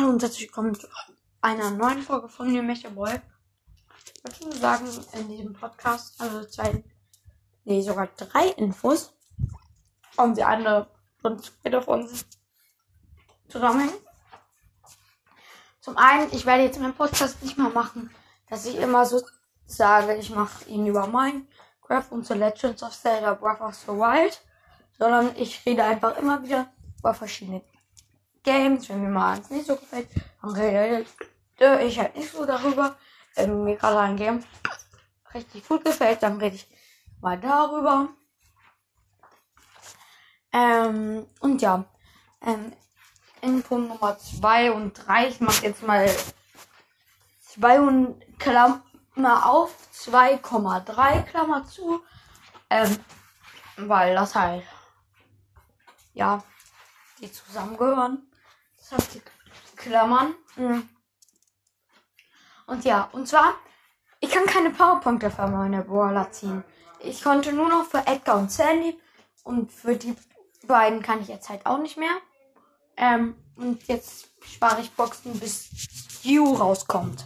Hallo und herzlich willkommen zu einer neuen Folge von mir, Mecha Boy. Ich nur sagen, in diesem Podcast, also zwei, nee, sogar drei Infos. Und die eine und zwei davon zusammenhängen. Zum einen, ich werde jetzt meinen Podcast nicht mehr machen, dass ich immer so sage, ich mache ihn über Minecraft und so Legends of Zelda Breath of the Wild, sondern ich rede einfach immer wieder über verschiedene Games, wenn mir mal eins nicht so gefällt, dann rede ich halt nicht so darüber. Wenn mir gerade ein Game richtig gut gefällt, dann rede ich mal darüber. Ähm, und ja, ähm, Info Nummer 2 und 3. Ich mache jetzt mal 2 und Klammer auf, 2,3 Klammer zu. Ähm, weil das halt, ja, die zusammengehören. Das heißt, die Klammern. Und ja, und zwar, ich kann keine Powerpunkte für meine Brawler ziehen. Ich konnte nur noch für Edgar und Sandy und für die beiden kann ich jetzt halt auch nicht mehr. Ähm, und jetzt spare ich Boxen, bis Stu rauskommt.